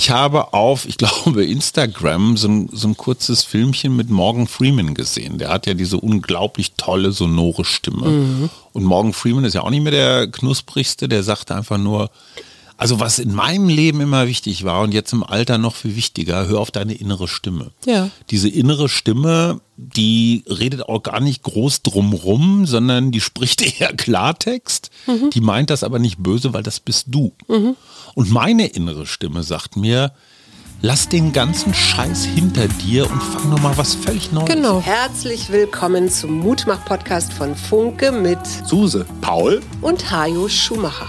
Ich habe auf, ich glaube, Instagram so ein, so ein kurzes Filmchen mit Morgan Freeman gesehen. Der hat ja diese unglaublich tolle, sonore Stimme. Mhm. Und Morgan Freeman ist ja auch nicht mehr der knusprigste, der sagt einfach nur, also was in meinem Leben immer wichtig war und jetzt im Alter noch viel wichtiger, hör auf deine innere Stimme. Ja. Diese innere Stimme, die redet auch gar nicht groß drumrum, sondern die spricht eher Klartext. Mhm. Die meint das aber nicht böse, weil das bist du. Mhm. Und meine innere Stimme sagt mir, lass den ganzen Scheiß hinter dir und fang nochmal was völlig Neues. Genau. Herzlich willkommen zum Mutmach-Podcast von Funke mit Suse, Paul und Hajo Schumacher.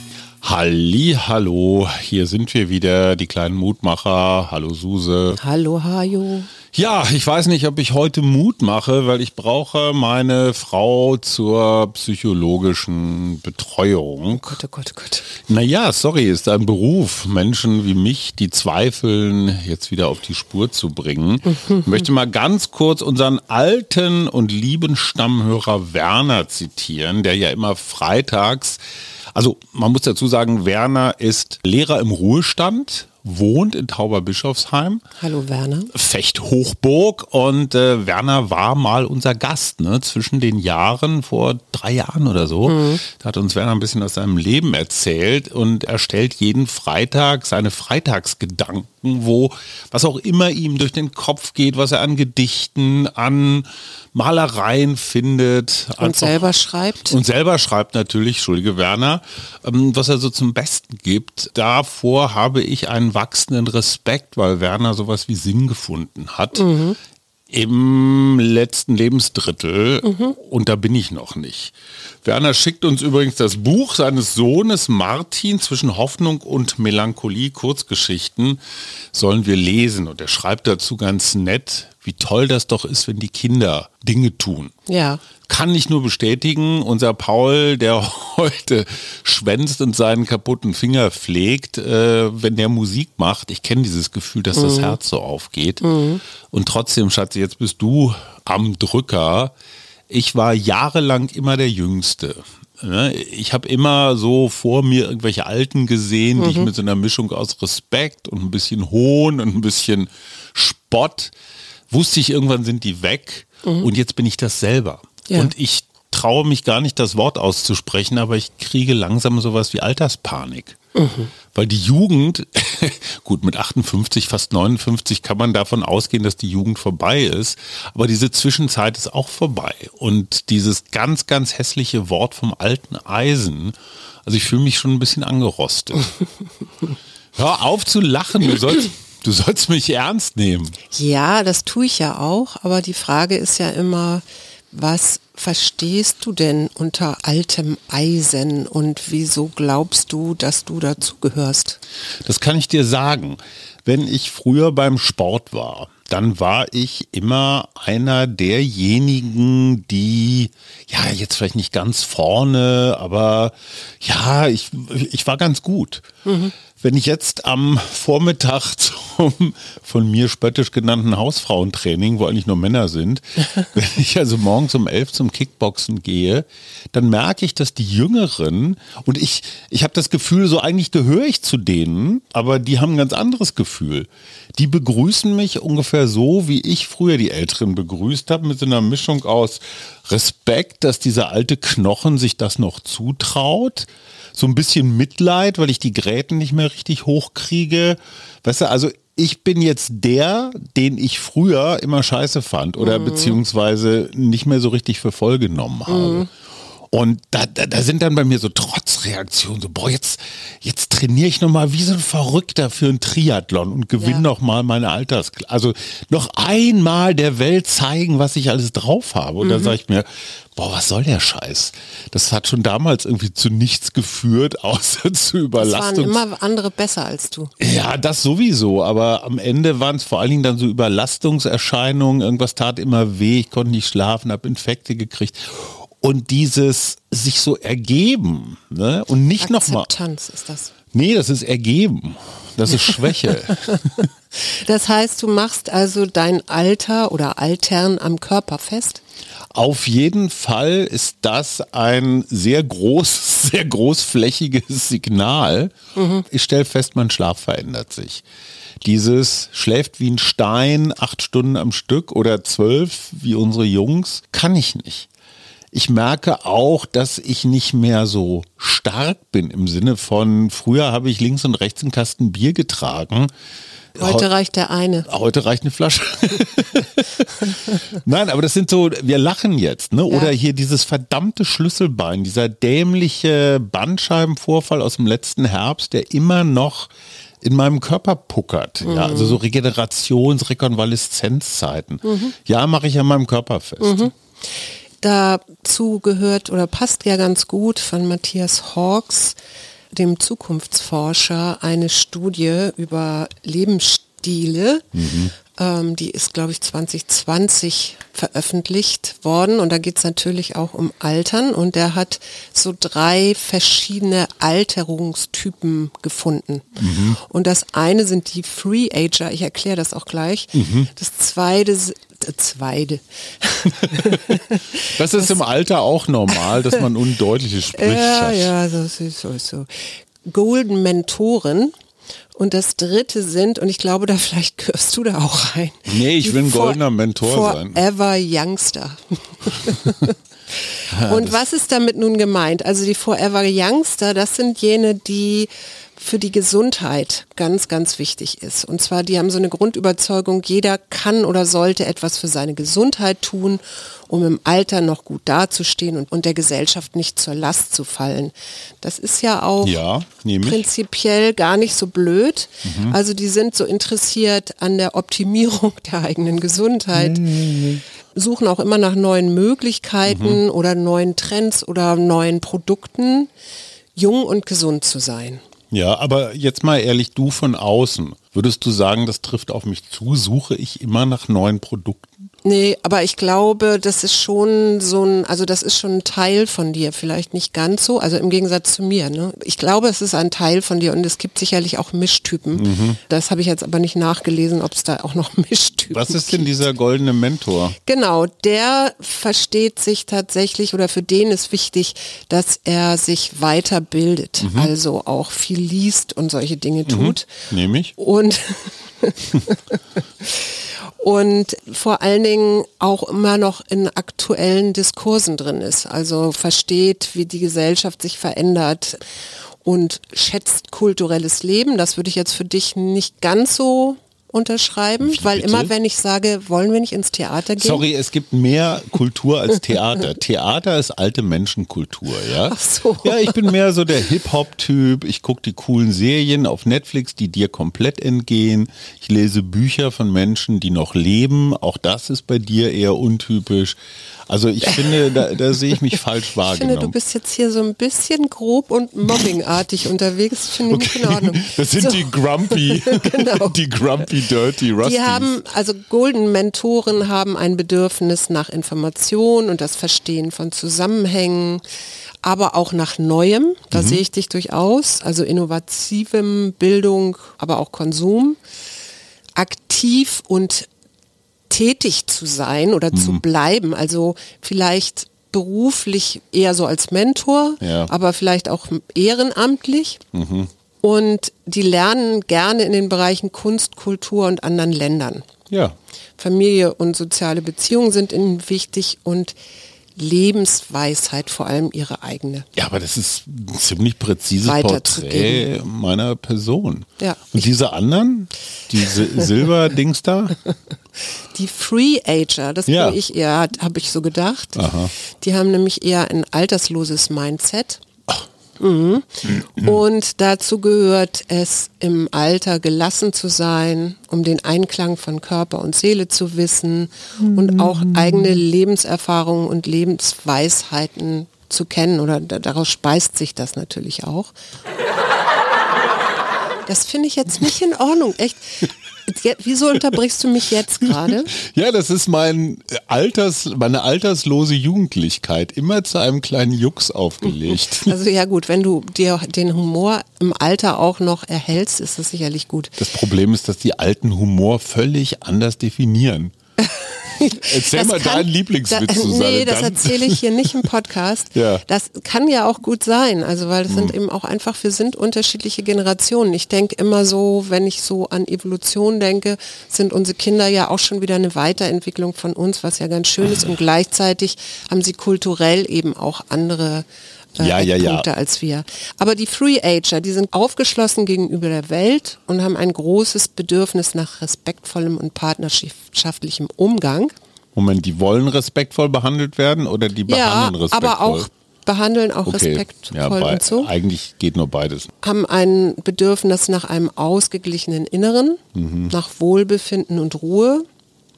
Halli, hallo, hier sind wir wieder, die kleinen Mutmacher. Hallo Suse. Hallo Hajo. Ja, ich weiß nicht, ob ich heute Mut mache, weil ich brauche meine Frau zur psychologischen Betreuung. Gott, oh Gott, oh Gott. Naja, sorry, ist ein Beruf, Menschen wie mich, die zweifeln, jetzt wieder auf die Spur zu bringen. Ich möchte mal ganz kurz unseren alten und lieben Stammhörer Werner zitieren, der ja immer freitags also man muss dazu sagen, Werner ist Lehrer im Ruhestand, wohnt in Tauberbischofsheim. Hallo Werner. Fecht Hochburg und äh, Werner war mal unser Gast, ne, zwischen den Jahren vor drei Jahren oder so. Mhm. Da hat uns Werner ein bisschen aus seinem Leben erzählt und er stellt jeden Freitag seine Freitagsgedanken, wo was auch immer ihm durch den Kopf geht, was er an Gedichten, an Malereien findet. Und selber schreibt. Und selber schreibt natürlich, Entschuldige Werner, ähm, was er so zum Besten gibt. Davor habe ich einen wachsenden Respekt, weil Werner sowas wie Sinn gefunden hat. Mhm. Im letzten Lebensdrittel mhm. und da bin ich noch nicht. Werner schickt uns übrigens das Buch seines Sohnes Martin zwischen Hoffnung und Melancholie, Kurzgeschichten, sollen wir lesen. Und er schreibt dazu ganz nett, wie toll das doch ist, wenn die Kinder Dinge tun. Ja. Kann ich nur bestätigen, unser Paul, der heute schwänzt und seinen kaputten Finger pflegt, äh, wenn der Musik macht, ich kenne dieses Gefühl, dass mhm. das Herz so aufgeht. Mhm. Und trotzdem, Schatzi, jetzt bist du am Drücker. Ich war jahrelang immer der Jüngste. Ne? Ich habe immer so vor mir irgendwelche Alten gesehen, mhm. die ich mhm. mit so einer Mischung aus Respekt und ein bisschen Hohn und ein bisschen Spott wusste ich irgendwann sind die weg mhm. und jetzt bin ich das selber. Ja. Und ich traue mich gar nicht, das Wort auszusprechen, aber ich kriege langsam sowas wie Alterspanik. Mhm. Weil die Jugend, gut, mit 58, fast 59 kann man davon ausgehen, dass die Jugend vorbei ist. Aber diese Zwischenzeit ist auch vorbei. Und dieses ganz, ganz hässliche Wort vom alten Eisen, also ich fühle mich schon ein bisschen angerostet. Hör auf zu lachen, du sollst, Du sollst mich ernst nehmen. Ja, das tue ich ja auch, aber die Frage ist ja immer, was verstehst du denn unter altem Eisen und wieso glaubst du, dass du dazu gehörst? Das kann ich dir sagen. Wenn ich früher beim Sport war, dann war ich immer einer derjenigen, die, ja, jetzt vielleicht nicht ganz vorne, aber ja, ich, ich war ganz gut. Mhm. Wenn ich jetzt am Vormittag zum von mir spöttisch genannten Hausfrauentraining, wo eigentlich nur Männer sind, wenn ich also morgens um elf zum Kickboxen gehe, dann merke ich, dass die Jüngeren und ich, ich habe das Gefühl, so eigentlich gehöre ich zu denen, aber die haben ein ganz anderes Gefühl. Die begrüßen mich ungefähr so, wie ich früher die Älteren begrüßt habe, mit so einer Mischung aus Respekt, dass dieser alte Knochen sich das noch zutraut so ein bisschen Mitleid, weil ich die Gräten nicht mehr richtig hochkriege. Weißt du, also ich bin jetzt der, den ich früher immer scheiße fand oder mhm. beziehungsweise nicht mehr so richtig für voll genommen habe. Mhm. Und da, da, da sind dann bei mir so Trotzreaktionen, so, boah, jetzt, jetzt trainiere ich nochmal wie so ein Verrückter für ein Triathlon und gewinne ja. nochmal meine Altersklasse. Also noch einmal der Welt zeigen, was ich alles drauf habe. Und mhm. dann sage ich mir, boah, was soll der Scheiß? Das hat schon damals irgendwie zu nichts geführt, außer zu Überlastung. Es waren immer andere besser als du. Ja, das sowieso, aber am Ende waren es vor allen Dingen dann so Überlastungserscheinungen, irgendwas tat immer weh, ich konnte nicht schlafen, habe Infekte gekriegt. Und dieses sich so ergeben ne? und nicht nochmal. Akzeptanz ist das. Nee, das ist ergeben. Das ist Schwäche. Das heißt, du machst also dein Alter oder Altern am Körper fest? Auf jeden Fall ist das ein sehr groß, sehr großflächiges Signal. Ich stelle fest, mein Schlaf verändert sich. Dieses schläft wie ein Stein acht Stunden am Stück oder zwölf wie unsere Jungs, kann ich nicht. Ich merke auch, dass ich nicht mehr so stark bin im Sinne von, früher habe ich links und rechts einen Kasten Bier getragen. Heute reicht der eine. Heute reicht eine Flasche. Nein, aber das sind so, wir lachen jetzt, ne? Oder hier dieses verdammte Schlüsselbein, dieser dämliche Bandscheibenvorfall aus dem letzten Herbst, der immer noch in meinem Körper puckert. Ja, also so Regenerations-, Rekonvaleszenzzeiten. Ja, mache ich an meinem Körper fest. Dazu gehört oder passt ja ganz gut von Matthias Hawks, dem Zukunftsforscher, eine Studie über Lebensstile. Ähm, die ist, glaube ich, 2020 veröffentlicht worden und da geht es natürlich auch um Altern und der hat so drei verschiedene Alterungstypen gefunden. Und das eine sind die Free Ager, ich erkläre das auch gleich. Das zweite, zweite. Das ist im Alter auch normal, dass man undeutliches spricht. Ja, ja, so ist so, so. Golden Mentoren. Und das dritte sind, und ich glaube, da vielleicht gehörst du da auch rein. Nee, ich will ein goldener Mentor sein. Forever Youngster. und was ist damit nun gemeint? Also die Forever Youngster, das sind jene, die für die Gesundheit ganz, ganz wichtig ist. Und zwar, die haben so eine Grundüberzeugung, jeder kann oder sollte etwas für seine Gesundheit tun, um im Alter noch gut dazustehen und, und der Gesellschaft nicht zur Last zu fallen. Das ist ja auch Ja, prinzipiell gar nicht so blöd. Also die sind so interessiert an der Optimierung der eigenen Gesundheit. Suchen auch immer nach neuen Möglichkeiten oder neuen Trends oder neuen Produkten, jung und gesund zu sein. Ja, aber jetzt mal ehrlich, du von außen, würdest du sagen, das trifft auf mich zu? Suche ich immer nach neuen Produkten? Nee, aber ich glaube, das ist schon so ein, also das ist schon ein Teil von dir, vielleicht nicht ganz so, also im Gegensatz zu mir. Ne? Ich glaube, es ist ein Teil von dir und es gibt sicherlich auch Mischtypen. Mhm. Das habe ich jetzt aber nicht nachgelesen, ob es da auch noch Mischtypen Was ist denn dieser goldene Mentor? Genau, der versteht sich tatsächlich oder für den ist wichtig, dass er sich weiterbildet, Mhm. also auch viel liest und solche Dinge tut. Nehme ich? Und und vor allen Dingen auch immer noch in aktuellen Diskursen drin ist. Also versteht, wie die Gesellschaft sich verändert und schätzt kulturelles Leben. Das würde ich jetzt für dich nicht ganz so unterschreiben, weil bitte? immer wenn ich sage, wollen wir nicht ins Theater gehen? Sorry, es gibt mehr Kultur als Theater. Theater ist alte Menschenkultur, ja? Ach so. Ja, ich bin mehr so der Hip-Hop-Typ. Ich gucke die coolen Serien auf Netflix, die dir komplett entgehen. Ich lese Bücher von Menschen, die noch leben. Auch das ist bei dir eher untypisch. Also ich finde, da, da sehe ich mich falsch Ich wahrgenommen. finde, du bist jetzt hier so ein bisschen grob und mobbingartig unterwegs. Finde ich nicht in Ordnung. Das sind so, die Grumpy, Genau. die Grumpy Dirty Rusties. Die haben, also Golden Mentoren haben ein Bedürfnis nach Information und das Verstehen von Zusammenhängen, aber auch nach Neuem. Mhm. Da sehe ich dich durchaus. Also innovativem Bildung, aber auch Konsum. Aktiv und tätig zu sein oder zu Mhm. bleiben. Also vielleicht beruflich eher so als Mentor, Ja. aber vielleicht auch ehrenamtlich. Und die lernen gerne in den Bereichen Kunst, Kultur und anderen Ländern. ja. Familie und soziale Beziehungen sind ihnen wichtig und Lebensweisheit, vor allem ihre eigene. Ja, aber das ist ein ziemlich präzises. Porträt meiner Person. Ja. Und diese anderen, diese Silberdings da, Die Free Ager, das Ja. bin ich eher, habe ich so gedacht. Aha. Die haben nämlich eher ein altersloses Mindset. Mhm. Und dazu gehört es, im Alter gelassen zu sein, um den Einklang von Körper und Seele zu wissen und auch eigene Lebenserfahrungen und Lebensweisheiten zu kennen. Oder da- daraus speist sich das natürlich auch. Das finde ich jetzt nicht in Ordnung. Echt. Wieso unterbrichst du mich jetzt gerade? Ja, das ist mein Alters, meine alterslose Jugendlichkeit. Immer zu einem kleinen Jux aufgelegt. Also ja gut, wenn du dir den Humor im Alter auch noch erhältst, ist das sicherlich gut. Das Problem ist, dass die alten Humor völlig anders definieren. Erzähl Das mal kann- deinen Lieblingswitz, da, Susanne. Nee, das erzähle ich hier nicht im Podcast. Ja. Das kann ja auch gut sein, also weil das sind eben auch einfach, wir sind unterschiedliche Generationen. Ich denke immer so, wenn ich so an Evolution denke, sind unsere Kinder ja auch schon wieder eine Weiterentwicklung von uns, was ja ganz schön ist und gleichzeitig haben sie kulturell eben auch andere äh, Ja, ja, ja. Als wir. Aber die Free Ager, die sind aufgeschlossen gegenüber der Welt und haben ein großes Bedürfnis nach respektvollem und partnerschaftlichem Umgang. Moment, die wollen respektvoll behandelt werden oder die Ja, behandeln respektvoll? aber auch behandeln auch okay. respektvoll ja, und so. Eigentlich geht nur beides. Haben ein Bedürfnis nach einem ausgeglichenen Inneren, Mhm. nach Wohlbefinden und Ruhe,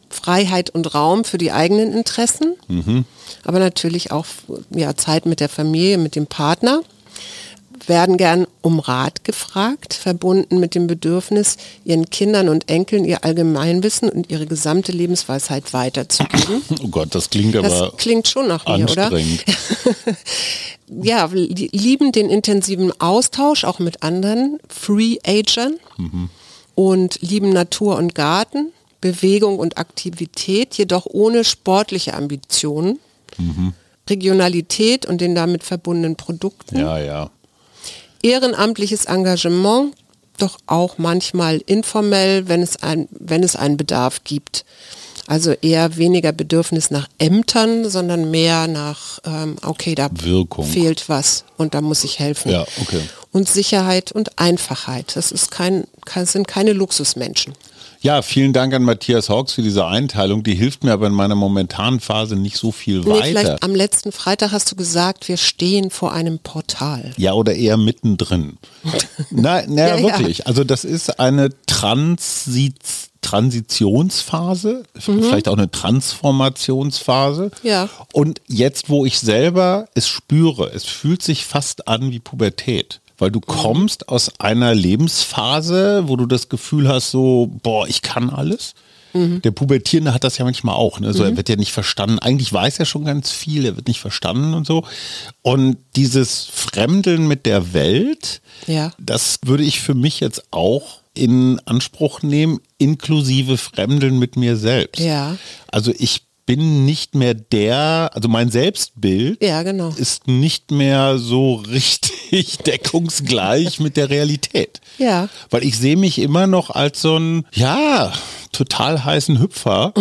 Freiheit und Raum für die eigenen Interessen, Mhm. Aber natürlich auch ja, Zeit mit der Familie, mit dem Partner. Werden gern um Rat gefragt, verbunden mit dem Bedürfnis, ihren Kindern und Enkeln ihr Allgemeinwissen und ihre gesamte Lebensweisheit weiterzugeben. Oh Gott, das klingt Das aber klingt schon nach mir, oder? ja, li- lieben den intensiven Austausch auch mit anderen Free-Agern und lieben Natur und Garten, Bewegung und Aktivität, jedoch ohne sportliche Ambitionen, Regionalität und den damit verbundenen Produkten, Ja, ja. ehrenamtliches Engagement, doch auch manchmal informell, wenn es, ein, wenn es einen Bedarf gibt. Also eher weniger Bedürfnis nach Ämtern, sondern mehr nach, ähm, okay, da Wirkung. fehlt was und da muss ich helfen. Ja, okay. Und Sicherheit und Einfachheit. Das ist kein, kein, sind keine Luxusmenschen. Ja, vielen Dank an Matthias Hawks für diese Einteilung. Die hilft mir aber in meiner momentanen Phase nicht so viel Nee, weiter. vielleicht am letzten Freitag hast du gesagt, wir stehen vor einem Portal. Ja, oder eher mittendrin. na, na Ja, ja. wirklich. Also das ist eine Transit Transitionsphase, vielleicht auch eine Transformationsphase. Mhm. Ja. Und jetzt, wo ich selber es spüre, es fühlt sich fast an wie Pubertät. Weil du kommst aus einer Lebensphase, wo du das Gefühl hast, so, boah, ich kann alles. Der Pubertierende hat das ja manchmal auch. Ne? So, Er wird ja nicht verstanden. Eigentlich weiß er schon ganz viel, er wird nicht verstanden und so. Und dieses Fremdeln mit der Welt, Ja. das würde ich für mich jetzt auch in Anspruch nehmen, inklusive Fremdeln mit mir selbst. Ja. Also ich bin nicht mehr der, also mein Selbstbild Ja, genau. ist nicht mehr so richtig deckungsgleich mit der Realität. Ja. Weil ich sehe mich immer noch als so ein, ja, total heißen Hüpfer.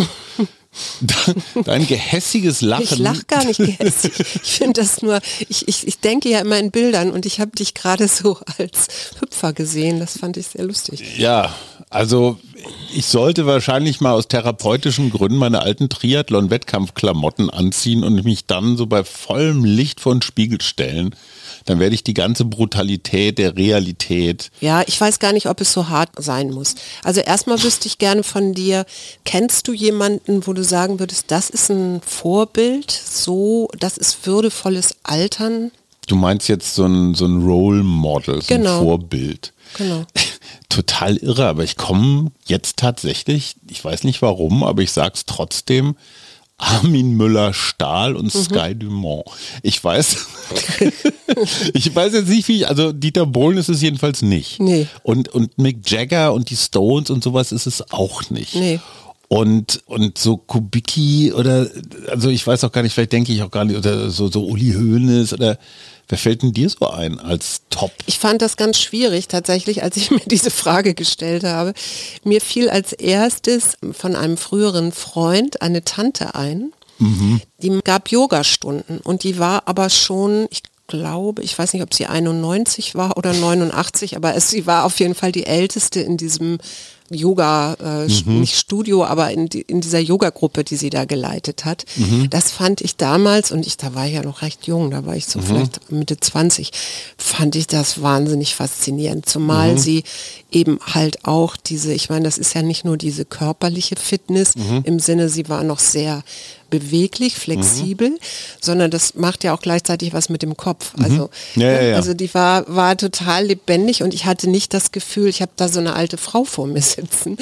Dein gehässiges Lachen. Ich lach gar nicht gehässig. Ich finde das nur, ich, ich, ich denke ja immer in Bildern und ich habe dich gerade so als Hüpfer gesehen. Das fand ich sehr lustig. Ja, also ich sollte wahrscheinlich mal aus therapeutischen Gründen meine alten Triathlon-Wettkampfklamotten anziehen und mich dann so bei vollem Licht vor den Spiegel stellen. Dann werde ich die ganze Brutalität der Realität. Ja, ich weiß gar nicht, ob es so hart sein muss. Also erstmal wüsste ich gerne von dir, kennst du jemanden, wo du sagen würdest, das ist ein Vorbild, so, das ist würdevolles Altern? Du meinst jetzt so ein, so ein Role Model, so Genau. ein Vorbild. Genau. Total irre, aber ich komme jetzt tatsächlich, ich weiß nicht warum, aber ich sag's trotzdem, Armin Müller-Stahl und Mhm. Sky Dumont. Ich weiß, ich weiß jetzt nicht, wie ich, also Dieter Bohlen ist es jedenfalls nicht. Nee. Und, und Mick Jagger und die Stones und sowas ist es auch nicht. Nee. Und, und so Kubicki oder, also ich weiß auch gar nicht, vielleicht denke ich auch gar nicht, oder so, so Uli Hoeneß oder wer fällt denn dir so ein als Top? Ich fand das ganz schwierig tatsächlich, als ich mir diese Frage gestellt habe. Mir fiel als erstes von einem früheren Freund eine Tante ein, die gab Yogastunden und die war aber schon, ich glaube, ich weiß nicht, ob sie 91 war oder 89, aber es, sie war auf jeden Fall die älteste in diesem Yoga, äh, nicht Studio, aber in, die, in dieser Yoga-Gruppe, die sie da geleitet hat. Das fand ich damals, und ich, da war ich ja noch recht jung, da war ich so vielleicht Mitte 20, fand ich das wahnsinnig faszinierend. Zumal sie eben halt auch diese, ich meine, das ist ja nicht nur diese körperliche Fitness im Sinne, sie war noch sehr beweglich, flexibel, mhm. sondern das macht ja auch gleichzeitig was mit dem Kopf. Mhm. Also, ja, ja, ja. also die war, war total lebendig und ich hatte nicht das Gefühl, ich habe da so eine alte Frau vor mir sitzen.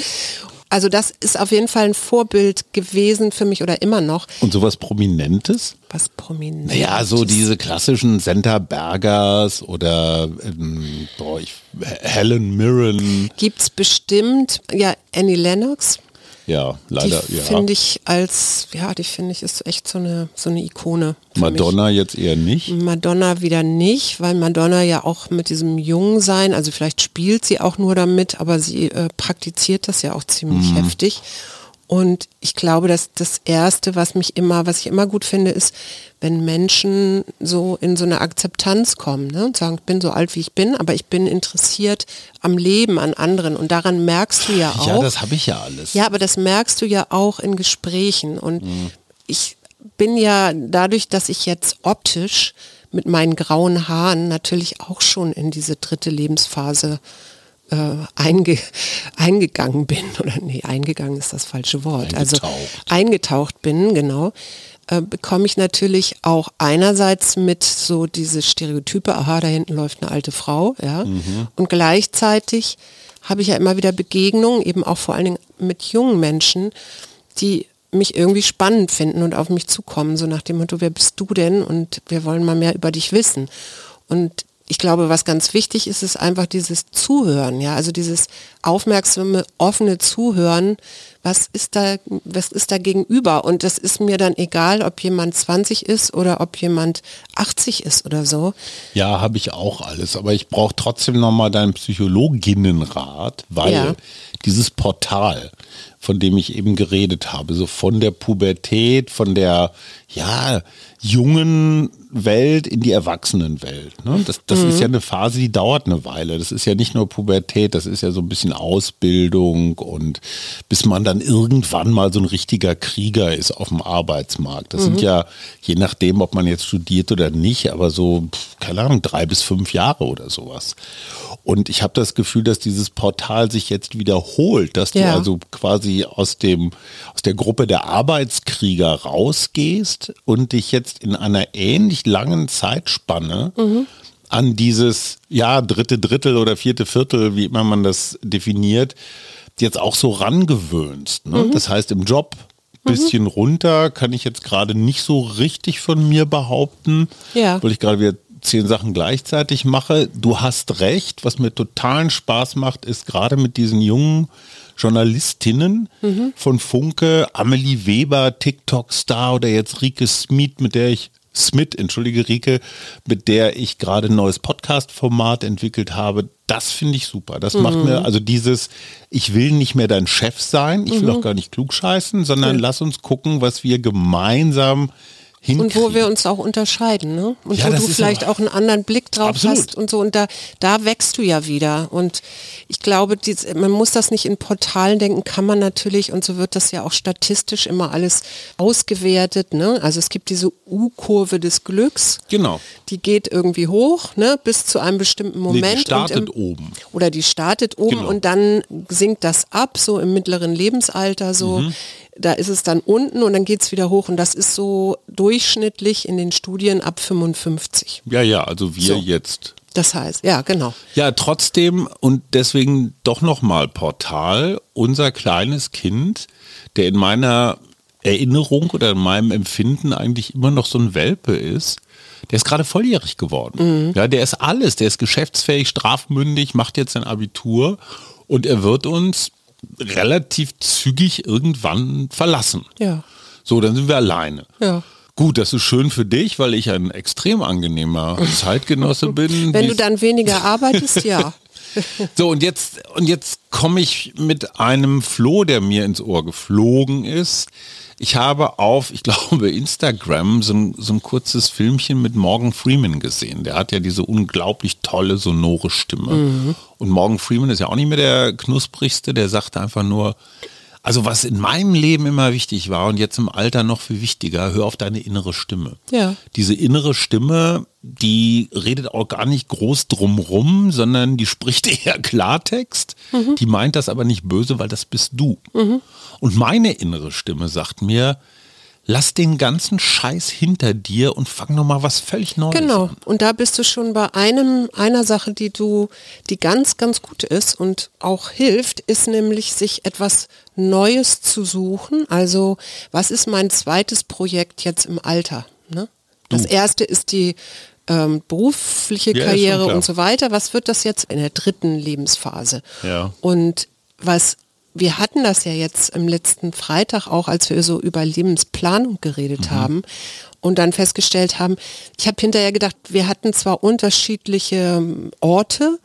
Also das ist auf jeden Fall ein Vorbild gewesen für mich oder immer noch. Und sowas Prominentes? Was Prominentes? Ja, so diese klassischen Senta Bergers oder ähm, boah, ich, Helen Mirren. Gibt's bestimmt. Ja, Annie Lennox ja, leider. Die finde ich als, ja, die finde ich ist echt so eine, so eine Ikone. Madonna mich. jetzt eher nicht? Madonna wieder nicht, weil Madonna ja auch mit diesem Jungsein, also vielleicht spielt sie auch nur damit, aber sie äh, praktiziert das ja auch ziemlich mhm. heftig. Und ich glaube, dass das Erste, was mich immer, was ich immer gut finde, ist, wenn Menschen so in so eine Akzeptanz kommen ne? und sagen, ich bin so alt, wie ich bin, aber ich bin interessiert am Leben, an anderen. Und daran merkst du ja auch. Ja, das habe ich ja alles. Ja, aber das merkst du ja auch in Gesprächen. Und mhm. ich bin ja dadurch, dass ich jetzt optisch mit meinen grauen Haaren natürlich auch schon in diese dritte Lebensphase äh, einge, eingegangen bin, oder nee, eingegangen ist das falsche Wort, also eingetaucht. also eingetaucht bin, genau, äh, bekomme ich natürlich auch einerseits mit so diese Stereotype, aha, da hinten läuft eine alte Frau, ja, mhm. und gleichzeitig habe ich ja immer wieder Begegnungen, eben auch vor allen Dingen mit jungen Menschen, die mich irgendwie spannend finden und auf mich zukommen, so nach dem Motto, wer bist du denn? Und wir wollen mal mehr über dich wissen. Und ich glaube, was ganz wichtig ist, ist einfach dieses Zuhören, ja, also dieses aufmerksame, offene Zuhören. Was ist da, was ist da gegenüber? Und das ist mir dann egal, ob jemand 20 ist oder ob jemand 80 ist oder so. Ja, habe ich auch alles. Aber ich brauche trotzdem nochmal deinen Psychologinnenrat, weil ja. dieses Portal, von dem ich eben geredet habe, so von der Pubertät, von der, ja, jungen Welt in die Erwachsenenwelt. Ne? Das, das mhm. ist ja eine Phase, die dauert eine Weile. Das ist ja nicht nur Pubertät, das ist ja so ein bisschen Ausbildung und bis man dann irgendwann mal so ein richtiger Krieger ist auf dem Arbeitsmarkt. Das mhm. sind ja, je nachdem, ob man jetzt studiert oder nicht, aber so, keine Ahnung, drei bis fünf Jahre oder sowas. Und ich habe das Gefühl, dass dieses Portal sich jetzt wiederholt, dass ja. du also quasi aus dem, aus der Gruppe der Arbeitskrieger rausgehst und dich jetzt in einer ähnlich langen Zeitspanne mhm. an dieses, ja, dritte Drittel oder vierte Viertel, wie immer man das definiert, jetzt auch so rangewöhnst. Ne? Mhm. Das heißt, im Job bisschen mhm. runter, kann ich jetzt gerade nicht so richtig von mir behaupten, ja. weil ich gerade wieder zehn Sachen gleichzeitig mache. Du hast recht, was mir totalen Spaß macht, ist gerade mit diesen jungen Journalistinnen mhm. von Funke, Amelie Weber, TikTok-Star oder jetzt Rike Smith, mit der ich Smith, entschuldige Rike, mit der ich gerade ein neues Podcast-Format entwickelt habe. Das finde ich super. Das mhm. macht mir also dieses, ich will nicht mehr dein Chef sein, ich will mhm. auch gar nicht klugscheißen, sondern ja. lass uns gucken, was wir gemeinsam hinkriegen. Und wo wir uns auch unterscheiden, ne? Und ja, wo du vielleicht auch einen anderen Blick drauf absolut. hast und so. Und da, da wächst du ja wieder. Und ich glaube, die, man muss das nicht in Portalen denken, kann man natürlich, und so wird das ja auch statistisch immer alles ausgewertet. Ne? Also es gibt diese U-Kurve des Glücks. Genau. Die geht irgendwie hoch, ne? bis zu einem bestimmten Moment. Nee, die startet im, oben. Oder die startet oben genau. und dann sinkt das ab, so im mittleren Lebensalter so. Mhm da ist es dann unten und dann geht es wieder hoch und das ist so durchschnittlich in den Studien ab 55. Ja, ja, also wir so. jetzt. Das heißt, ja, genau. Ja, trotzdem und deswegen doch nochmal Portal, unser kleines Kind, der in meiner Erinnerung oder in meinem Empfinden eigentlich immer noch so ein Welpe ist, der ist gerade volljährig geworden. Mhm. Ja, der ist alles, der ist geschäftsfähig, strafmündig, macht jetzt sein Abitur und er wird uns relativ zügig irgendwann verlassen. Ja. So, dann sind wir alleine. Ja. Gut, das ist schön für dich, weil ich ein extrem angenehmer Zeitgenosse bin. Wenn du dann weniger arbeitest, ja. So, und jetzt, und jetzt komme ich mit einem Floh, der mir ins Ohr geflogen ist. Ich habe auf, ich glaube, Instagram so ein, so ein kurzes Filmchen mit Morgan Freeman gesehen. Der hat ja diese unglaublich tolle, sonore Stimme. Mhm. Und Morgan Freeman ist ja auch nicht mehr der knusprigste, der sagt einfach nur, also was in meinem Leben immer wichtig war und jetzt im Alter noch viel wichtiger, hör auf deine innere Stimme. Ja. Diese innere Stimme, die redet auch gar nicht groß drumrum, sondern die spricht eher Klartext. Mhm. Die meint das aber nicht böse, weil das bist du. Mhm. Und meine innere Stimme sagt mir, lass den ganzen Scheiß hinter dir und fang nochmal was völlig Neues Genau. an. Und da bist du schon bei einem, einer Sache, die du, die ganz, ganz gut ist und auch hilft, ist nämlich sich etwas Neues zu suchen. Also, was ist mein zweites Projekt jetzt im Alter? Ne? Das erste ist die ähm, berufliche Ja, Karriere und so weiter. Was wird das jetzt in der dritten Lebensphase? Ja. Und was wir hatten das ja jetzt im letzten Freitag auch, als wir so über Lebensplanung geredet haben und dann festgestellt haben, ich habe hinterher gedacht, wir hatten zwar unterschiedliche ähm, Orte,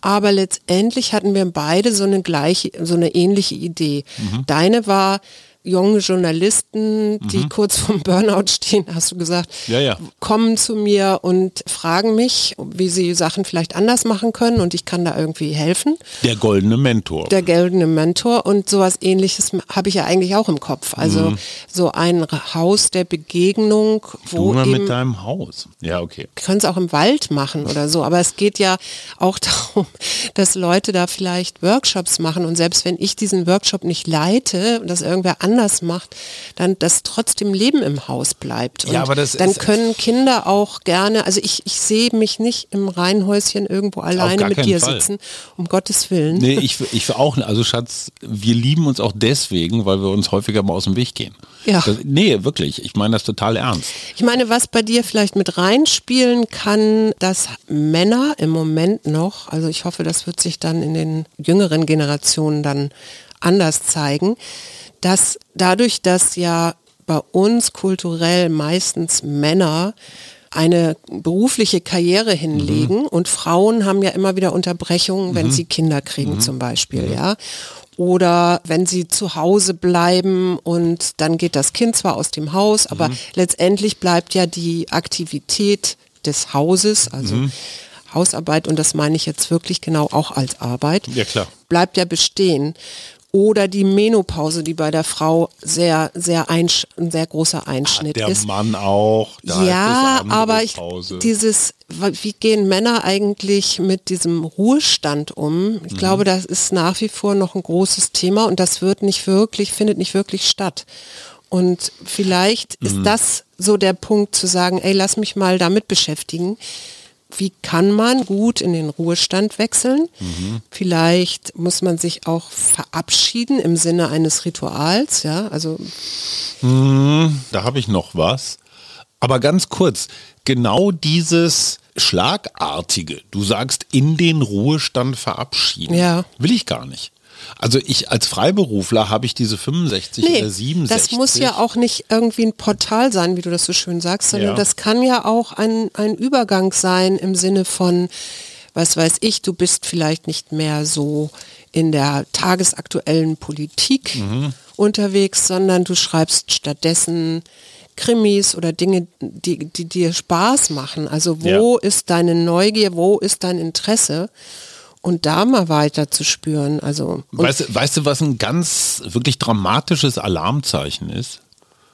aber letztendlich hatten wir beide so eine gleiche, so eine ähnliche Idee. Deine war junge Journalisten, die kurz vorm Burnout stehen, hast du gesagt, Ja, ja. kommen zu mir und fragen mich, wie sie Sachen vielleicht anders machen können und ich kann da irgendwie helfen Der goldene Mentor. der goldene Mentor und sowas ähnliches habe ich ja eigentlich auch im Kopf. Also so ein Haus der Begegnung, du wo mal eben mit deinem Haus. Ja, okay. können es auch im Wald machen oder so, aber es geht ja auch darum, dass Leute da vielleicht Workshops machen und selbst wenn ich diesen Workshop nicht leite und das irgendwer anders macht, dann dass trotzdem Leben im Haus bleibt. Und Ja, aber das dann können Kinder auch gerne, also ich, ich sehe mich nicht im Reihenhäuschen irgendwo alleine mit dir Fall. sitzen, um Gottes Willen. Nee, ich, ich auch, also Schatz, wir lieben uns auch deswegen, weil wir uns häufiger mal aus dem Weg gehen. Ja. Das, nee, wirklich. Ich meine das total ernst. Ich meine, was bei dir vielleicht mit reinspielen kann, dass Männer im Moment noch, also ich hoffe, das wird sich dann in den jüngeren Generationen dann anders zeigen, dass dadurch, dass ja bei uns kulturell meistens Männer eine berufliche Karriere hinlegen und Frauen haben ja immer wieder Unterbrechungen, wenn sie Kinder kriegen zum Beispiel, ja. Oder wenn sie zu Hause bleiben und dann geht das Kind zwar aus dem Haus, aber letztendlich bleibt ja die Aktivität des Hauses, also Hausarbeit, und das meine ich jetzt wirklich genau auch als Arbeit, Ja, bleibt ja bestehen. Oder die Menopause, die bei der Frau sehr, sehr einsch ein sehr großer Einschnitt Der ist. Mann auch. Da Ja, aber ich, dieses, wie gehen Männer eigentlich mit diesem Ruhestand um? Mhm. Ich glaube, das ist nach wie vor noch ein großes Thema und das wird nicht wirklich, findet nicht wirklich statt. Und vielleicht Mhm. ist das so der Punkt zu sagen, ey, lass mich mal damit beschäftigen. Wie kann man gut in den Ruhestand wechseln? Mhm. Vielleicht muss man sich auch verabschieden im Sinne eines Rituals, ja, also Da habe ich noch was. Aber ganz kurz, genau dieses Schlagartige, du sagst in den Ruhestand verabschieden, Ja. will ich gar nicht. Also ich als Freiberufler habe ich diese 65 Nee, oder 67. das muss ja auch nicht irgendwie ein Portal sein, wie du das so schön sagst, sondern Ja. das kann ja auch ein, ein Übergang sein im Sinne von, was weiß ich, du bist vielleicht nicht mehr so in der tagesaktuellen Politik Mhm. unterwegs, sondern du schreibst stattdessen Krimis oder Dinge, die, die dir Spaß machen. Also wo ist deine Neugier, wo ist dein Interesse? Und da mal weiter zu spüren. Also Weißt, du- weißt du, was ein ganz wirklich dramatisches Alarmzeichen ist?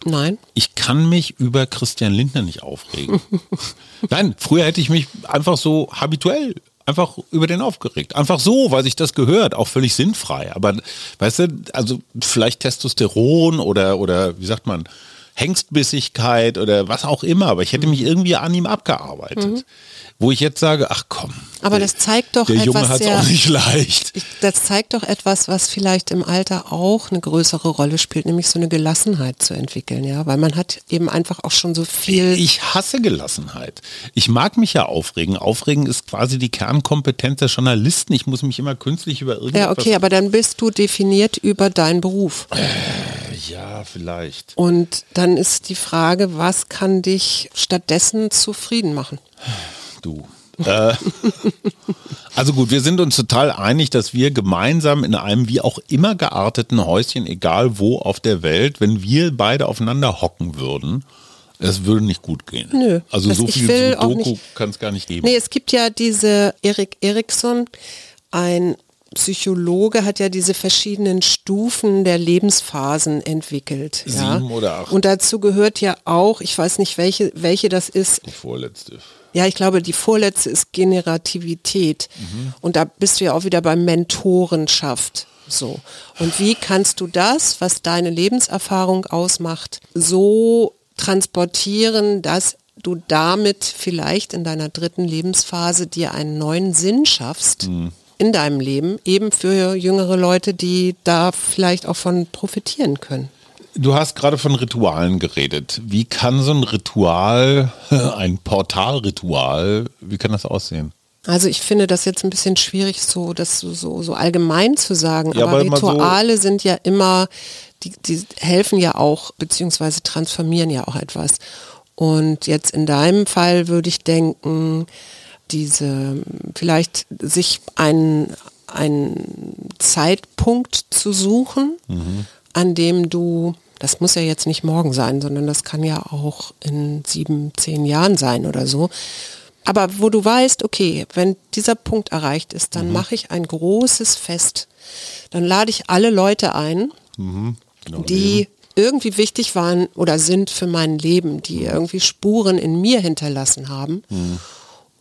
nein. Ich kann mich über Christian Lindner nicht aufregen. Nein, früher hätte ich mich einfach so habituell einfach über den aufgeregt. Einfach so, weil sich das gehört, auch völlig sinnfrei. Aber weißt du, also vielleicht Testosteron oder, oder wie sagt man, Hengstbissigkeit oder was auch immer, aber ich hätte mich irgendwie an ihm abgearbeitet. Wo ich jetzt sage, ach komm. Mhm. Aber der- das zeigt doch Der Junge etwas hat es sehr- auch nicht leicht. Ich- Das zeigt doch etwas, was vielleicht im Alter auch eine größere Rolle spielt, nämlich so eine Gelassenheit zu entwickeln, ja, weil man hat eben einfach auch schon so viel. Ich hasse Gelassenheit. Ich mag mich ja aufregen. Aufregen ist quasi die Kernkompetenz der Journalisten. Ich muss mich immer künstlich über irgendwas... ja, okay, aber dann bist du definiert über deinen Beruf. Ja, vielleicht. Und dann ist die Frage, was kann dich stattdessen zufrieden machen? Du. Äh, also gut, wir sind uns total einig, dass wir gemeinsam in einem wie auch immer gearteten Häuschen, egal wo auf der Welt, wenn wir beide aufeinander hocken würden, es würde nicht gut gehen. Nö. Also Das- so viel Sudoku nicht- kann es gar nicht geben. Nee, es gibt ja diese Erik Eriksson, ein Psychologe hat ja diese verschiedenen Stufen der Lebensphasen entwickelt. ja. Sieben oder acht. Und dazu gehört ja auch, ich weiß nicht welche, welche das ist, Die vorletzte. Ja, ich glaube, die vorletzte ist Generativität. Mhm. Und da bist du ja auch wieder bei Mentorenschaft. So. Und wie kannst du das, was deine Lebenserfahrung ausmacht, so transportieren, dass du damit vielleicht in deiner dritten Lebensphase dir einen neuen Sinn schaffst mhm. In deinem Leben, eben für jüngere Leute, die da vielleicht auch von profitieren können. Du hast gerade von Ritualen geredet. Wie kann so ein Ritual, ein Portalritual, wie kann das aussehen? Also ich finde das jetzt ein bisschen schwierig, so das so, so allgemein zu sagen. Ja, aber Rituale so sind ja immer, die, die helfen ja auch, beziehungsweise transformieren ja auch etwas. Und jetzt in deinem Fall würde ich denken, diese vielleicht sich einen, einen Zeitpunkt zu suchen, mhm. an dem du das muss ja jetzt nicht morgen sein, sondern das kann ja auch in sieben, zehn Jahren sein oder so. Aber wo du weißt, okay, wenn dieser Punkt erreicht ist, dann mhm. mache ich ein großes Fest. Dann lade ich alle Leute ein, mhm. genau, die eben. irgendwie wichtig waren oder sind für mein Leben, die irgendwie Spuren in mir hinterlassen haben. Mhm.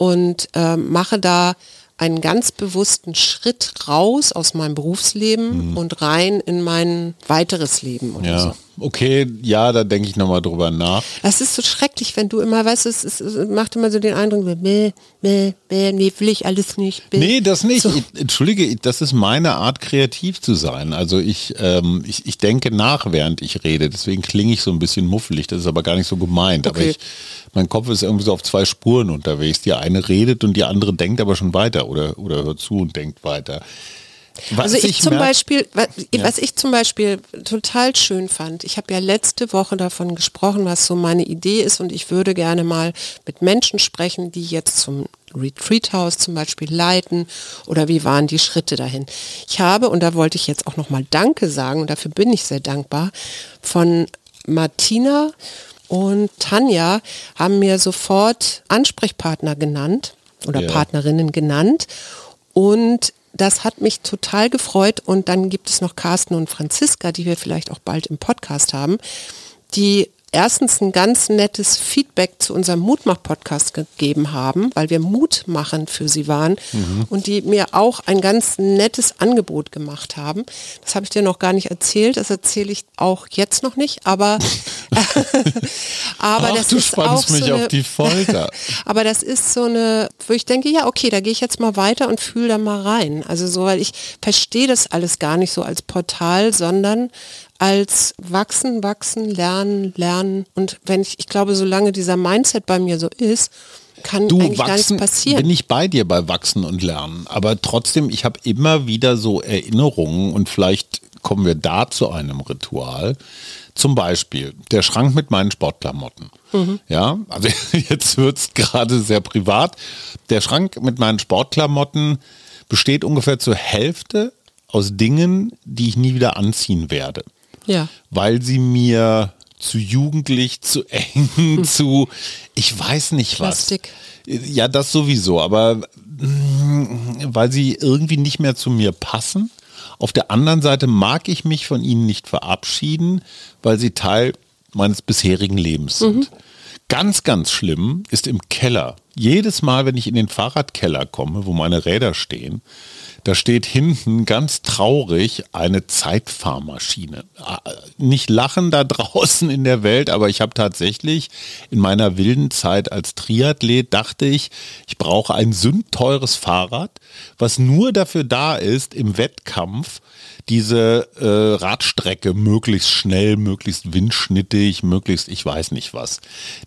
Und äh, mache da einen ganz bewussten Schritt raus aus meinem Berufsleben mhm. und rein in mein weiteres Leben. ja. So. Okay, ja, da denke ich nochmal drüber nach. Es ist so schrecklich, wenn du immer, weißt es, es, es macht immer so den Eindruck, bäh, bäh, bäh, nee, will ich alles nicht. Bäh. Nee, das nicht. So. Ich, Entschuldige, das ist meine Art, kreativ zu sein. Also ich, ähm, ich, ich denke nach, während ich rede. Deswegen klinge ich so ein bisschen muffelig. Das ist aber gar nicht so gemeint. Okay. Aber ich, mein Kopf ist irgendwie so auf zwei Spuren unterwegs. Die eine redet und die andere denkt aber schon weiter oder, oder hört zu und denkt weiter. Was also ich, zum Beispiel, was, ja. was, ich zum Beispiel total schön fand, ich habe ja letzte Woche davon gesprochen, was so meine Idee ist und ich würde gerne mal mit Menschen sprechen, die jetzt zum Retreat House zum Beispiel leiten oder wie waren die Schritte dahin. Ich habe, und da wollte ich jetzt auch nochmal Danke sagen und dafür bin ich sehr dankbar, von Martina und Tanja haben mir sofort Ansprechpartner genannt oder ja. Partnerinnen genannt. Und das hat mich total gefreut. Und dann gibt es noch Carsten und Franziska, die wir vielleicht auch bald im Podcast haben, die erstens ein ganz nettes Feedback zu unserem Mutmach-Podcast gegeben haben, weil wir Mut machen für sie waren mhm. und die mir auch ein ganz nettes Angebot gemacht haben. Das habe ich dir noch gar nicht erzählt, das erzähle ich auch jetzt noch nicht, aber, aber Ach, das du ist spannst auch mich so eine, auf die Folter. aber das ist so eine, wo ich denke, ja, okay, da gehe ich jetzt mal weiter und fühle da mal rein. Also so, weil ich verstehe das alles gar nicht so als Portal, sondern als wachsen, wachsen, lernen, lernen. Und wenn ich, ich glaube, solange dieser Mindset bei mir so ist, kann du, eigentlich wachsen, gar nichts passieren. Bin ich bei dir bei Wachsen und Lernen. Aber trotzdem, ich habe immer wieder so Erinnerungen und vielleicht kommen wir da zu einem Ritual. Zum Beispiel der Schrank mit meinen Sportklamotten. Mhm. Ja, also jetzt wird es gerade sehr privat. Der Schrank mit meinen Sportklamotten besteht ungefähr zur Hälfte aus Dingen, die ich nie wieder anziehen werde ja. weil sie mir zu jugendlich, zu eng, hm. zu, ich weiß nicht Plastik. was. Ja, das sowieso, aber mm, weil sie irgendwie nicht mehr zu mir passen. Auf der anderen Seite mag ich mich von ihnen nicht verabschieden, weil sie Teil meines bisherigen Lebens sind. Mhm. Ganz, ganz schlimm ist im Keller. Jedes Mal, wenn ich in den Fahrradkeller komme, wo meine Räder stehen, da steht hinten ganz traurig eine Zeitfahrmaschine. Ah, nicht lachen da draußen in der Welt, aber ich habe tatsächlich in meiner wilden Zeit als Triathlet dachte ich, ich brauche ein sündteures Fahrrad, was nur dafür da ist, im Wettkampf diese äh, Radstrecke möglichst schnell, möglichst windschnittig, möglichst ich weiß nicht was.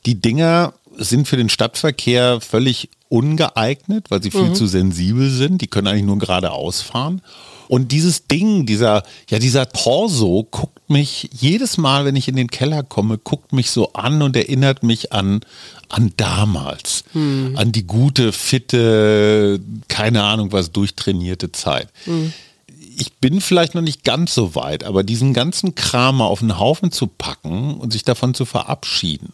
Die Dinger sind für den Stadtverkehr völlig ungeeignet, weil sie viel mhm. zu sensibel sind. Die können eigentlich nur geradeaus fahren. Und dieses Ding, dieser, ja, dieser Torso guckt mich jedes Mal, wenn ich in den Keller komme, guckt mich so an und erinnert mich an, an damals, mhm. an die gute, fitte, keine Ahnung was, durchtrainierte Zeit. Mhm. Ich bin vielleicht noch nicht ganz so weit, aber diesen ganzen Kram auf einen Haufen zu packen und sich davon zu verabschieden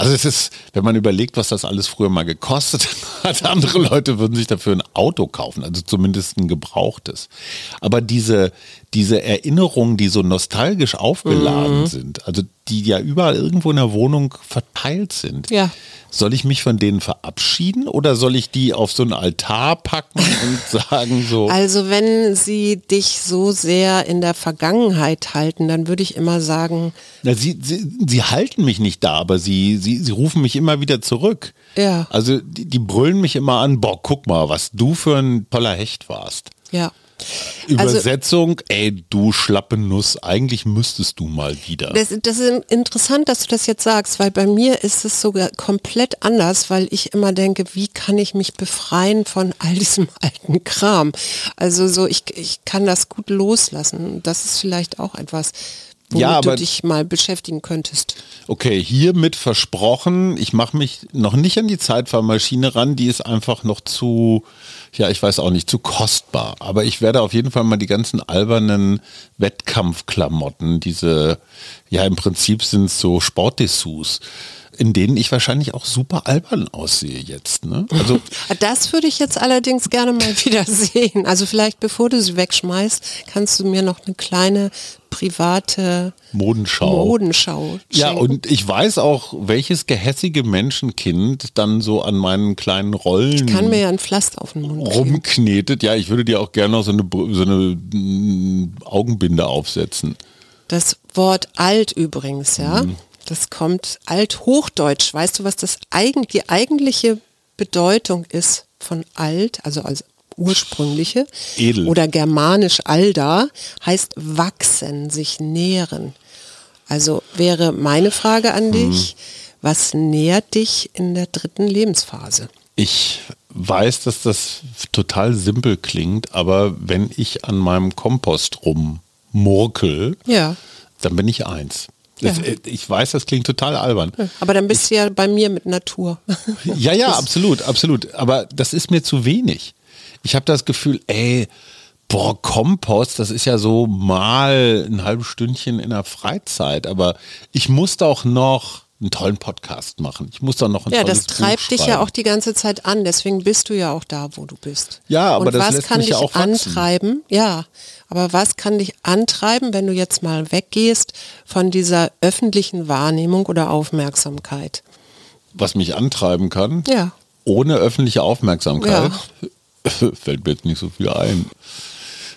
also es ist, wenn man überlegt, was das alles früher mal gekostet hat, andere Leute würden sich dafür ein Auto kaufen, also zumindest ein gebrauchtes. Aber diese, diese Erinnerungen, die so nostalgisch aufgeladen mhm. sind, also die ja überall irgendwo in der Wohnung verteilt sind, ja. Soll ich mich von denen verabschieden oder soll ich die auf so einen Altar packen und sagen so? Also wenn sie dich so sehr in der Vergangenheit halten, dann würde ich immer sagen. Na, sie, sie, sie halten mich nicht da, aber sie, sie, sie rufen mich immer wieder zurück. Ja. Also die, die brüllen mich immer an, boah, guck mal, was du für ein toller Hecht warst. Ja. Übersetzung, also, ey, du schlappe Nuss, eigentlich müsstest du mal wieder. Das, das, ist interessant, dass du das jetzt sagst, weil bei mir ist es sogar komplett anders, weil ich immer denke, wie kann ich mich befreien von all diesem alten Kram? Also so, ich, ich kann das gut loslassen. Das ist vielleicht auch etwas, womit ja, aber, du dich mal beschäftigen könntest. Okay, hiermit versprochen, ich mache mich noch nicht an die Zeitfahrmaschine ran, die ist einfach noch zu, ja, ich weiß auch nicht, zu kostbar. Aber ich werde auf jeden Fall mal die ganzen albernen Wettkampfklamotten, diese, ja, im Prinzip sind es so Sportdessous in denen ich wahrscheinlich auch super albern aussehe jetzt. Ne? Also das würde ich jetzt allerdings gerne mal wieder sehen. Also vielleicht bevor du sie wegschmeißt, kannst du mir noch eine kleine private Modenschau. Modenschau ja, und ich weiß auch, welches gehässige Menschenkind dann so an meinen kleinen Rollen ich kann mir ja ein Pflaster auf den Mund rumknetet. Ja, ich würde dir auch gerne noch so eine, so eine mm, Augenbinde aufsetzen. Das Wort alt übrigens, ja. Mhm. Das kommt althochdeutsch. Weißt du, was das eigen, die eigentliche Bedeutung ist von alt, also als ursprüngliche Edel. oder germanisch alda heißt wachsen, sich nähren. Also wäre meine Frage an mhm. dich, was nährt dich in der dritten Lebensphase? Ich weiß, dass das total simpel klingt, aber wenn ich an meinem Kompost rummurkel, ja. dann bin ich eins. Ja. Äh, ich weiß, das klingt total albern. Aber dann bist ich, du ja bei mir mit Natur. Ja, ja, absolut, absolut. Aber das ist mir zu wenig. Ich habe das Gefühl, ey, boah, Kompost, das ist ja so mal ein halbes Stündchen in der Freizeit. Aber ich muss doch noch einen tollen Podcast machen. Ich muss doch noch ein Ja, das treibt dich ja auch die ganze Zeit an. Deswegen bist du ja auch da, wo du bist. Ja, aber Und das was lässt kann mich dich ja auch antreiben? Ja, aber was kann dich antreiben, wenn du jetzt mal weggehst von dieser öffentlichen Wahrnehmung oder Aufmerksamkeit? Was mich antreiben kann? Ja. Ohne öffentliche Aufmerksamkeit ja. fällt mir jetzt nicht so viel ein.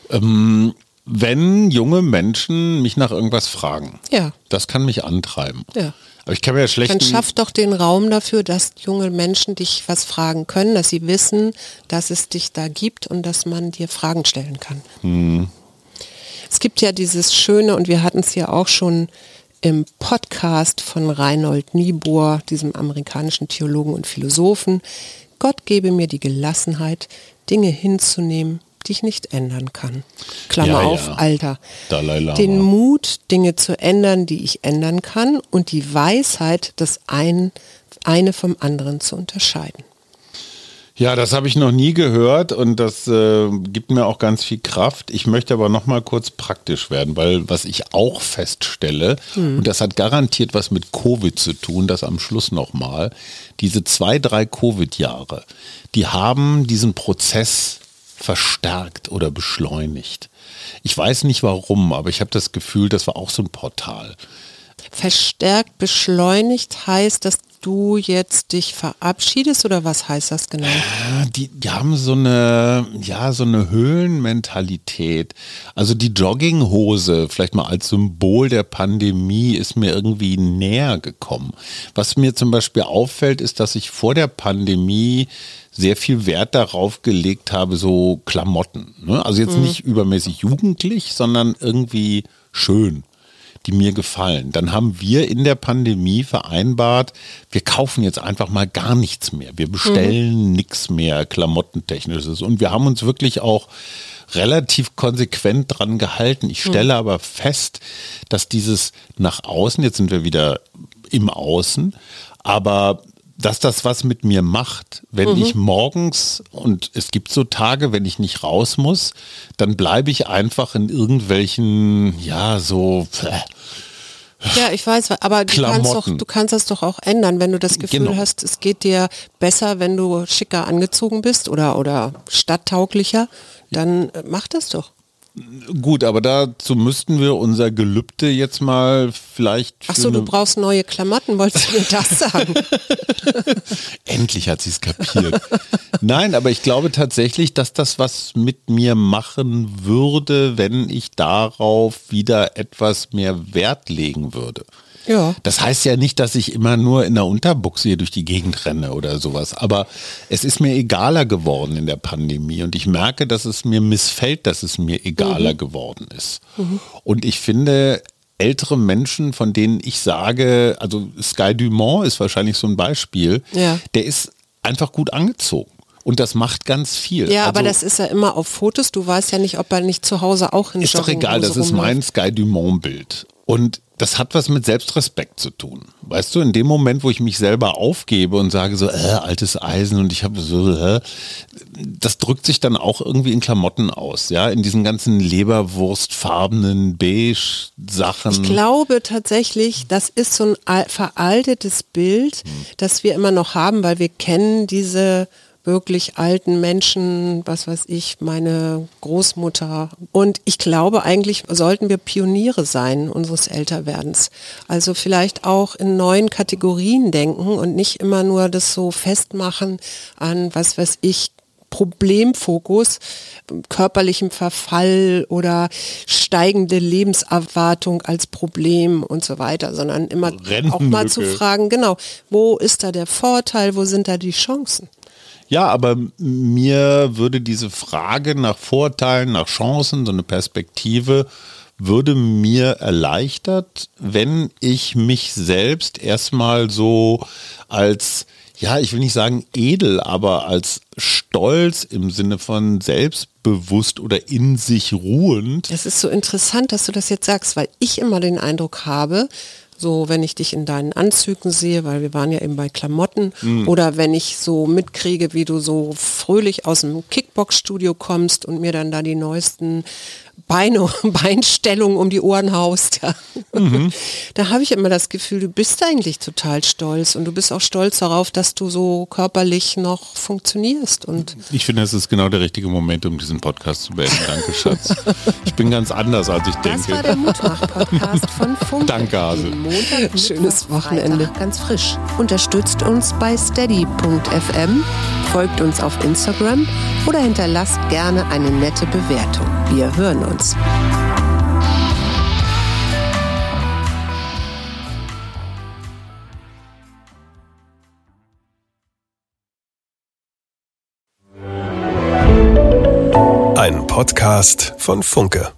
Ähm, wenn junge Menschen mich nach irgendwas fragen, ja. das kann mich antreiben. Ja. Aber ich kann mir ja schlecht. Dann schaff doch den Raum dafür, dass junge Menschen dich was fragen können, dass sie wissen, dass es dich da gibt und dass man dir Fragen stellen kann. Hm. Es gibt ja dieses schöne, und wir hatten es ja auch schon im Podcast von Reinhold Niebuhr, diesem amerikanischen Theologen und Philosophen, Gott gebe mir die Gelassenheit, Dinge hinzunehmen, die ich nicht ändern kann. Klammer ja, auf, ja. Alter. Den Mut, Dinge zu ändern, die ich ändern kann und die Weisheit, das ein, eine vom anderen zu unterscheiden. Ja, das habe ich noch nie gehört und das äh, gibt mir auch ganz viel Kraft. Ich möchte aber noch mal kurz praktisch werden, weil was ich auch feststelle hm. und das hat garantiert was mit Covid zu tun, das am Schluss noch mal. Diese zwei, drei Covid-Jahre, die haben diesen Prozess verstärkt oder beschleunigt. Ich weiß nicht warum, aber ich habe das Gefühl, das war auch so ein Portal. Verstärkt beschleunigt heißt, dass du jetzt dich verabschiedest oder was heißt das genau? Äh, die, die haben so eine, ja, so eine Höhlenmentalität. Also die Jogginghose, vielleicht mal als Symbol der Pandemie, ist mir irgendwie näher gekommen. Was mir zum Beispiel auffällt, ist, dass ich vor der Pandemie sehr viel Wert darauf gelegt habe, so Klamotten. Ne? Also jetzt mhm. nicht übermäßig jugendlich, sondern irgendwie schön die mir gefallen. Dann haben wir in der Pandemie vereinbart, wir kaufen jetzt einfach mal gar nichts mehr. Wir bestellen mhm. nichts mehr Klamottentechnisches. Und wir haben uns wirklich auch relativ konsequent dran gehalten. Ich stelle mhm. aber fest, dass dieses nach außen, jetzt sind wir wieder im Außen, aber dass das was mit mir macht. Wenn mhm. ich morgens, und es gibt so Tage, wenn ich nicht raus muss, dann bleibe ich einfach in irgendwelchen, ja, so. ja, ich weiß, aber du kannst, doch, du kannst das doch auch ändern, wenn du das Gefühl genau. hast, es geht dir besser, wenn du schicker angezogen bist oder, oder stadttauglicher, dann äh, mach das doch. Gut, aber dazu müssten wir unser Gelübde jetzt mal vielleicht. Ach so, du brauchst neue Klamotten, wolltest du mir das sagen? Endlich hat sie es kapiert. Nein, aber ich glaube tatsächlich, dass das was mit mir machen würde, wenn ich darauf wieder etwas mehr Wert legen würde. Ja. Das heißt ja nicht, dass ich immer nur in der Unterbuchse hier durch die Gegend renne oder sowas. Aber es ist mir egaler geworden in der Pandemie und ich merke, dass es mir missfällt, dass es mir egaler mhm. geworden ist. Mhm. Und ich finde, ältere Menschen, von denen ich sage, also Sky Dumont ist wahrscheinlich so ein Beispiel, ja. der ist einfach gut angezogen. Und das macht ganz viel. Ja, also, aber das ist ja immer auf Fotos. Du weißt ja nicht, ob er nicht zu Hause auch in Ist doch egal, das ist mein Sky Dumont-Bild. Und das hat was mit Selbstrespekt zu tun. Weißt du, in dem Moment, wo ich mich selber aufgebe und sage so, äh, altes Eisen und ich habe so, äh, das drückt sich dann auch irgendwie in Klamotten aus, ja, in diesen ganzen Leberwurstfarbenen Beige-Sachen. Ich glaube tatsächlich, das ist so ein veraltetes Bild, hm. das wir immer noch haben, weil wir kennen diese wirklich alten Menschen, was weiß ich, meine Großmutter. Und ich glaube, eigentlich sollten wir Pioniere sein unseres Älterwerdens. Also vielleicht auch in neuen Kategorien denken und nicht immer nur das so festmachen an, was weiß ich, Problemfokus, körperlichem Verfall oder steigende Lebenserwartung als Problem und so weiter, sondern immer auch mal zu fragen, genau, wo ist da der Vorteil, wo sind da die Chancen? Ja, aber mir würde diese Frage nach Vorteilen, nach Chancen, so eine Perspektive, würde mir erleichtert, wenn ich mich selbst erstmal so als, ja, ich will nicht sagen edel, aber als stolz im Sinne von selbstbewusst oder in sich ruhend. Es ist so interessant, dass du das jetzt sagst, weil ich immer den Eindruck habe, so wenn ich dich in deinen Anzügen sehe, weil wir waren ja eben bei Klamotten, mhm. oder wenn ich so mitkriege, wie du so fröhlich aus dem Kickbox-Studio kommst und mir dann da die neuesten Beine, Beinstellung um die Ohren haust. Ja. Mhm. Da habe ich immer das Gefühl, du bist eigentlich total stolz und du bist auch stolz darauf, dass du so körperlich noch funktionierst. Und ich finde, es ist genau der richtige Moment, um diesen Podcast zu beenden. Danke, Schatz. Ich bin ganz anders, als ich denke. Das war der Mutmach-Podcast von Funk. Danke, Hase. Montag, Schönes Wochenende. Freitag, ganz frisch. Unterstützt uns bei steady.fm, folgt uns auf Instagram oder hinterlasst gerne eine nette Bewertung. Wir hören uns. Ein Podcast von Funke.